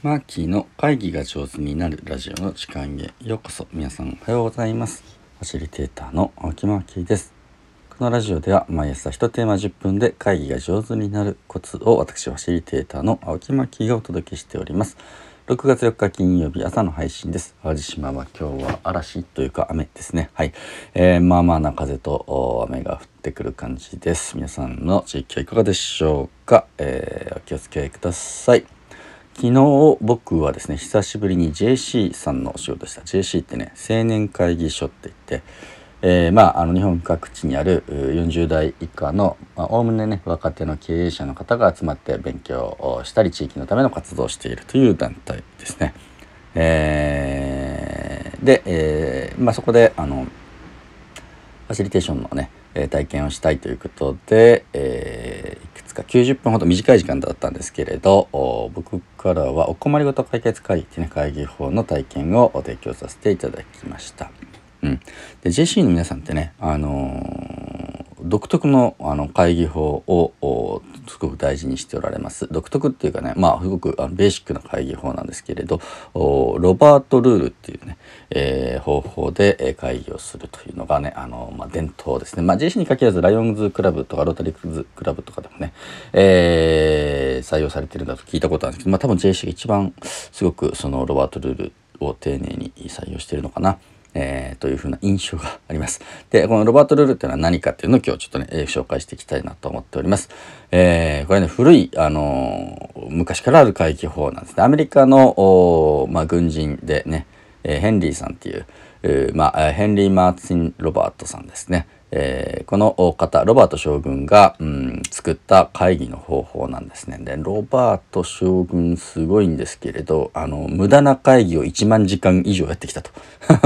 マーキーの会議が上手になるラジオの時間へようこそ。皆さんおはようございます。ファシリテーターの青木マーキーです。このラジオでは毎朝1テーマ10分で会議が上手になるコツを私ファシリテーターの青木マーキーがお届けしております。6月4日金曜日朝の配信です。淡路島は今日は嵐というか雨ですね。はい、えー、まあまあな風と雨が降ってくる感じです。皆さんの地域はいかがでしょうか、えー、お気をつけください。昨日僕はですね久しぶりに JC さんのお仕事した JC ってね青年会議所って言って、えー、まああの日本各地にある40代以下のおおむねね若手の経営者の方が集まって勉強をしたり地域のための活動をしているという団体ですね。えー、で、えーまあ、そこであのファシリテーションのね体験をしたいということで、えー、か90分ほど短い時間だったんですけれど僕からはお困りごと解決会議ってね会議法の体験を提供させていただきました。うん、で JC の皆さんってね、あのー、独特のあの会議法をすごく大事にしておられます独特っていうかねまあすごくあのベーシックな会議法なんですけれどロバートルールっていうね、えー、方法で会議をするというのがねあの、まあ、伝統ですねまあ JC に限らずライオンズクラブとかロータリーズクラブとかでもね、えー、採用されてるんだと聞いたことあるんですけどまあ多分 JC が一番すごくそのロバートルールを丁寧に採用してるのかな。えー、というふうな印象があります。で、このロバート・ルールっていうのは何かっていうのを今日ちょっとね、えー、紹介していきたいなと思っております。えー、これね、古い、あの昔からある海域法なんですね。アメリカの、まあ、軍人でね、えヘンリーさんっていう、まあ、ヘンリー・マーティン・ロバートさんですね。えー、この方ロバート将軍が、うん、作った会議の方法なんですね。でロバート将軍すごいんですけれどあの無駄な会議を1万時間以上やってきたと。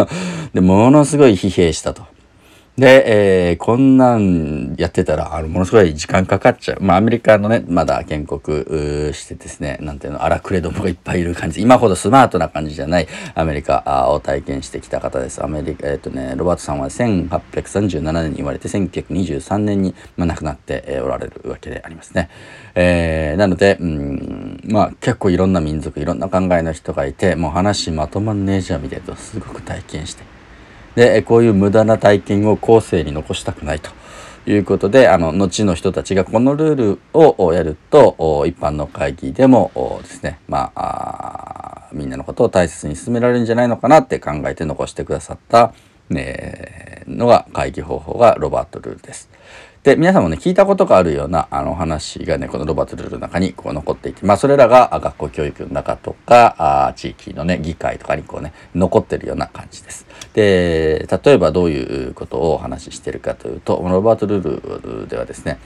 でものすごい疲弊したと。で、えー、こんなんやってたら、あの、ものすごい時間かかっちゃう。まあ、アメリカのね、まだ建国してですね、なんていうの、荒くれどもがいっぱいいる感じ。今ほどスマートな感じじゃないアメリカを体験してきた方です。アメリカ、えっ、ー、とね、ロバートさんは1837年に言われて、1923年に、まあ、亡くなっておられるわけでありますね。えー、なので、うん、まあ、結構いろんな民族、いろんな考えの人がいて、もう話まとまんねえじゃんみたいなすごく体験して。でこういう無駄な体験を後世に残したくないということであの後の人たちがこのルールをやると一般の会議でもですねまあみんなのことを大切に進められるんじゃないのかなって考えて残してくださった、ね、のが会議方法がロバート・ルールです。で、皆さんもね、聞いたことがあるような、あの話がね、このロバートルールの中にこう残っていて、まあ、それらが学校教育の中とか、あ地域のね、議会とかにこうね、残ってるような感じです。で、例えばどういうことをお話ししてるかというと、ロバートルールではですね、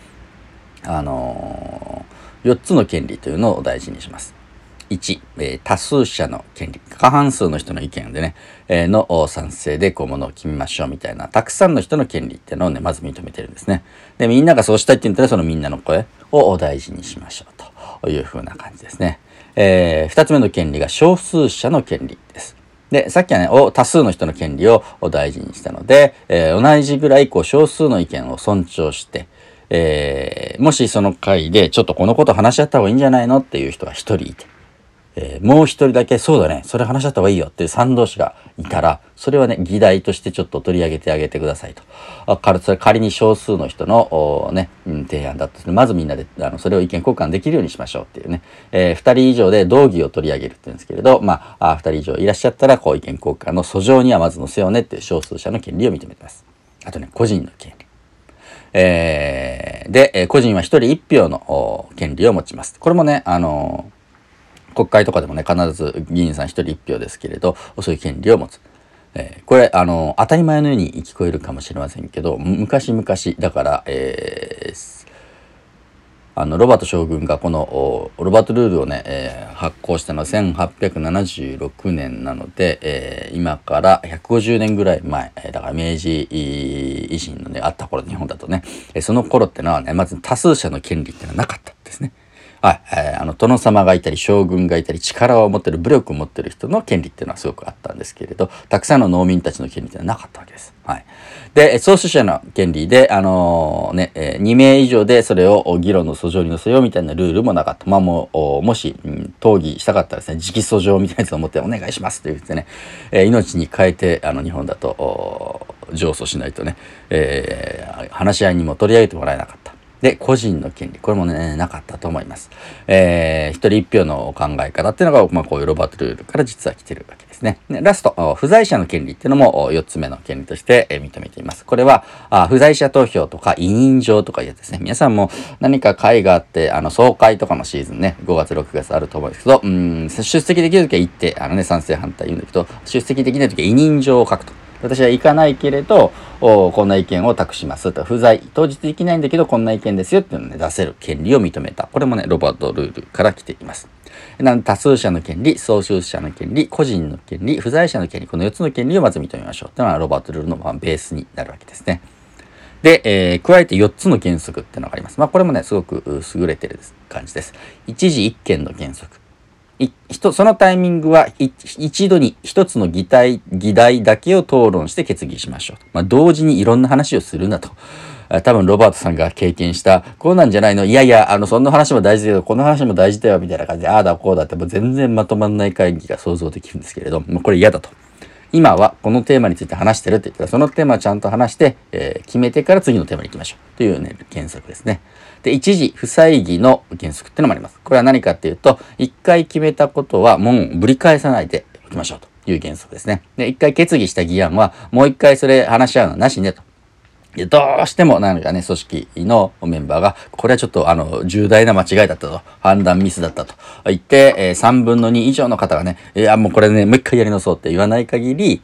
あのー、4つの権利というのを大事にします。1、えー、多数者の権利過半数の人の意見でね、え、の賛成でこうものを決めましょうみたいなたくさんの人の権利っていうのをねまず認めてるんですね。でみんながそうしたいって言ったらそのみんなの声を大事にしましょうというふうな感じですね、えー、2つ目の権利が少数者の権利です。で、さっきはね、多数の人の権利を大事にしたので、えー、同じぐらいこう少数の意見を尊重して、えー、もしその回でちょっとこのこと話し合った方がいいんじゃないのっていう人が一人いて、えー、もう一人だけ、そうだね、それ話し合った方がいいよっていう賛同士がいたら、それはね、議題としてちょっと取り上げてあげてくださいと。あかそれ仮に少数の人の、ね、うん、提案だとする。まずみんなで、あの、それを意見交換できるようにしましょうっていうね。えー、二人以上で道義を取り上げるって言うんですけれど、まあ、あ二人以上いらっしゃったら、こう意見交換の訴状にはまず載せようねっていう少数者の権利を認めてます。あとね、個人の権利。えー、で、個人は一人一票の権利を持ちます。これもね、あの国会とかでもね、必ず議員さん一人一票ですけれど、そういう権利を持つ。えー、これ、あの、当たり前のように聞こえるかもしれませんけど、昔々、だから、えー、あの、ロバート将軍がこの、ロバートルールをね、えー、発行したのは1876年なので、えー、今から150年ぐらい前、だから明治維新のね、あった頃、日本だとね、その頃ってのはね、まず多数者の権利ってのはなかったんですね。はい、えー、あの、殿様がいたり、将軍がいたり、力を持ってる、武力を持ってる人の権利っていうのはすごくあったんですけれど、たくさんの農民たちの権利っていうのはなかったわけです。はい。で、創始者の権利で、あのー、ね、えー、2名以上でそれを議論の訴状に載せようみたいなルールもなかった。まあもう、もし、うん、討議したかったらですね、直訴状みたいなやつを持ってお願いしますと言ってね、えー、命に変えて、あの、日本だと、上訴しないとね、えー、話し合いにも取り上げてもらえなかった。で、個人の権利。これもね、なかったと思います。えー、一人一票の考え方っていうのが、まあ、こういうロバートルールから実は来てるわけですね。でラスト、不在者の権利っていうのも4つ目の権利として認めています。これは、あ不在者投票とか委任状とかいうやつですね。皆さんも何か会があって、あの、総会とかのシーズンね、5月、6月あると思うんですけど、うん、出席できるときは行って、あのね、賛成反対言うんだけど、出席できないときは委任状を書くと。私は行かないけれど、こんな意見を託しますと。不在、当日できないんだけど、こんな意見ですよっていうのをね、出せる権利を認めた。これもね、ロバートルールから来ています。なん多数者の権利、創集者の権利、個人の権利、不在者の権利、この4つの権利をまず認めましょう。というのはロバートルールのベースになるわけですね。で、えー、加えて4つの原則っていうのがあります。まあ、これもね、すごく優れてる感じです。一時一件の原則。そのタイミングは一度に一つの議題議題だけを討論して決議しましょう。まあ、同時にいろんな話をするなと。多分ロバートさんが経験した、こうなんじゃないのいやいや、あの、そんな話も大事だけど、この話も大事だよ、みたいな感じで、ああだこうだってもう全然まとまんない会議が想像できるんですけれども、これ嫌だと。今はこのテーマについて話してるって言ったら、そのテーマをちゃんと話して、えー、決めてから次のテーマに行きましょう。というね、原則ですね。で、一時不採議の原則ってのもあります。これは何かっていうと、一回決めたことはもうぶり返さないでおきましょうという原則ですね。で、一回決議した議案は、もう一回それ話し合うのはなしねと。どうしても何かね、組織のメンバーが、これはちょっとあの、重大な間違いだったと、判断ミスだったと言って、えー、3分の2以上の方がね、いや、もうこれね、もう一回やり直そうって言わない限り、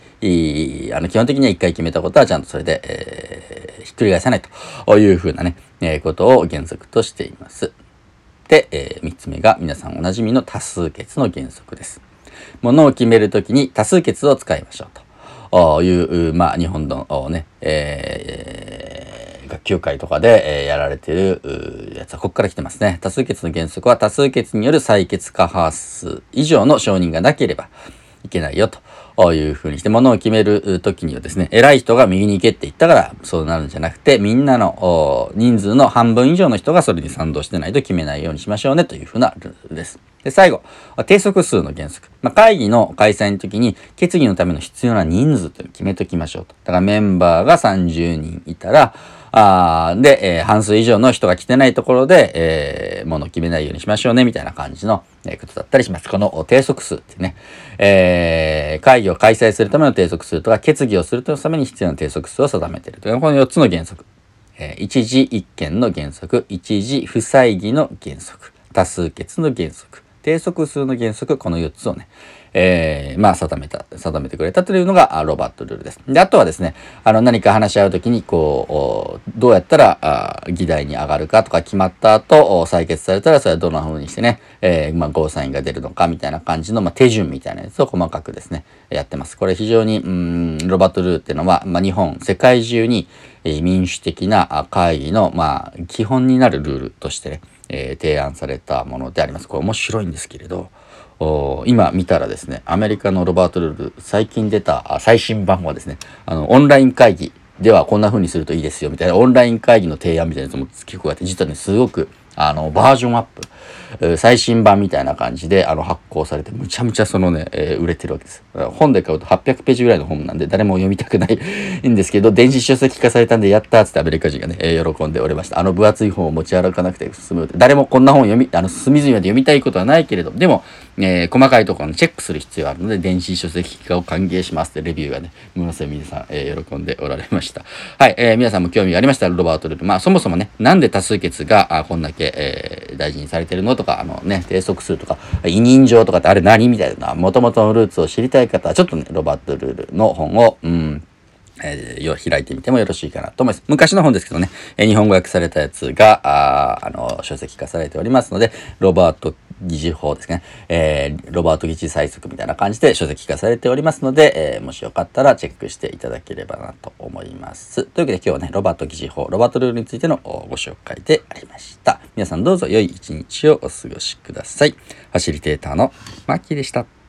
あの、基本的には一回決めたことはちゃんとそれで、えー、ひっくり返さないというふうなね、えー、ことを原則としています。で、えー、3つ目が皆さんおなじみの多数決の原則です。ものを決めるときに多数決を使いましょうと。いう、まあ、日本のね、えー、学級会とかで、えー、やられてるやつはここから来てますね。多数決の原則は多数決による採決過半数以上の承認がなければいけないよと。いうふうにして、ものを決めるときにはですね、偉い人が右に行けって言ったからそうなるんじゃなくて、みんなの人数の半分以上の人がそれに賛同してないと決めないようにしましょうねというふうなルールです。で、最後、定則数の原則。まあ、会議の開催の時に決議のための必要な人数というのを決めときましょうと。だからメンバーが30人いたら、あで、えー、半数以上の人が来てないところで、えー、ものを決めないようにしましょうね、みたいな感じの、え、ことだったりします。この定則数ってね、えー、会議を開催するための定則数とか、決議をするために必要な定則数を定めているという、この4つの原則。えー、一時一件の原則、一時不採議の原則、多数決の原則、定則数の原則、この4つをね、えー、まあ、定めた、定めてくれたというのが、ロバットルールです。で、あとはですね、あの、何か話し合うときに、こう、どうやったら、議題に上がるかとか決まった後、採決されたら、それはどんな風にしてね、えー、まあ、ゴーサインが出るのか、みたいな感じの、まあ、手順みたいなやつを細かくですね、やってます。これ非常に、うん、ロバットルールっていうのは、まあ、日本、世界中に、民主的な会議の、まあ、基本になるルールとしてね、えー、提案されたものであります。これ面白いんですけれど、今見たらですね、アメリカのロバート・ルール、最近出た最新版はですね、あの、オンライン会議ではこんな風にするといいですよみたいな、オンライン会議の提案みたいなやつも結構あって、実はね、すごくあの、バージョンアップ、最新版みたいな感じで、あの、発行されて、むちゃむちゃそのね、えー、売れてるわけです。本で買うと800ページぐらいの本なんで、誰も読みたくない んですけど、電子書籍化されたんで、やったーってアメリカ人がね、えー、喜んでおりました。あの分厚い本を持ち歩かなくて進む。誰もこんな本読み、あの、隅々まで読みたいことはないけれど、でも、えー、細かいところのチェックする必要があるので、電子書籍化を歓迎しますってレビューがね、ものすごい皆さん、えー、喜んでおられました。はい、えー、皆さんも興味がありましたら、ロバート・ルール。まあ、そもそもね、なんで多数決が、あこんだけ、えー、大事にされてるのとか、あのね、定則数とか、委任状とかってあれ何みたいな、もともとのルーツを知りたい方は、ちょっとね、ロバート・ルールの本を、うん、えー、開いてみてもよろしいかなと思います。昔の本ですけどね、えー、日本語訳されたやつが、ああの、書籍化されておりますので、ロバート議事法ですね、えー、ロバート議事催促みたいな感じで書籍化されておりますので、えー、もしよかったらチェックしていただければなと思います。というわけで今日はね、ロバート議事法、ロバートルールについてのご紹介でありました。皆さんどうぞ良い一日をお過ごしください。ファシリテーターのマッキーでした。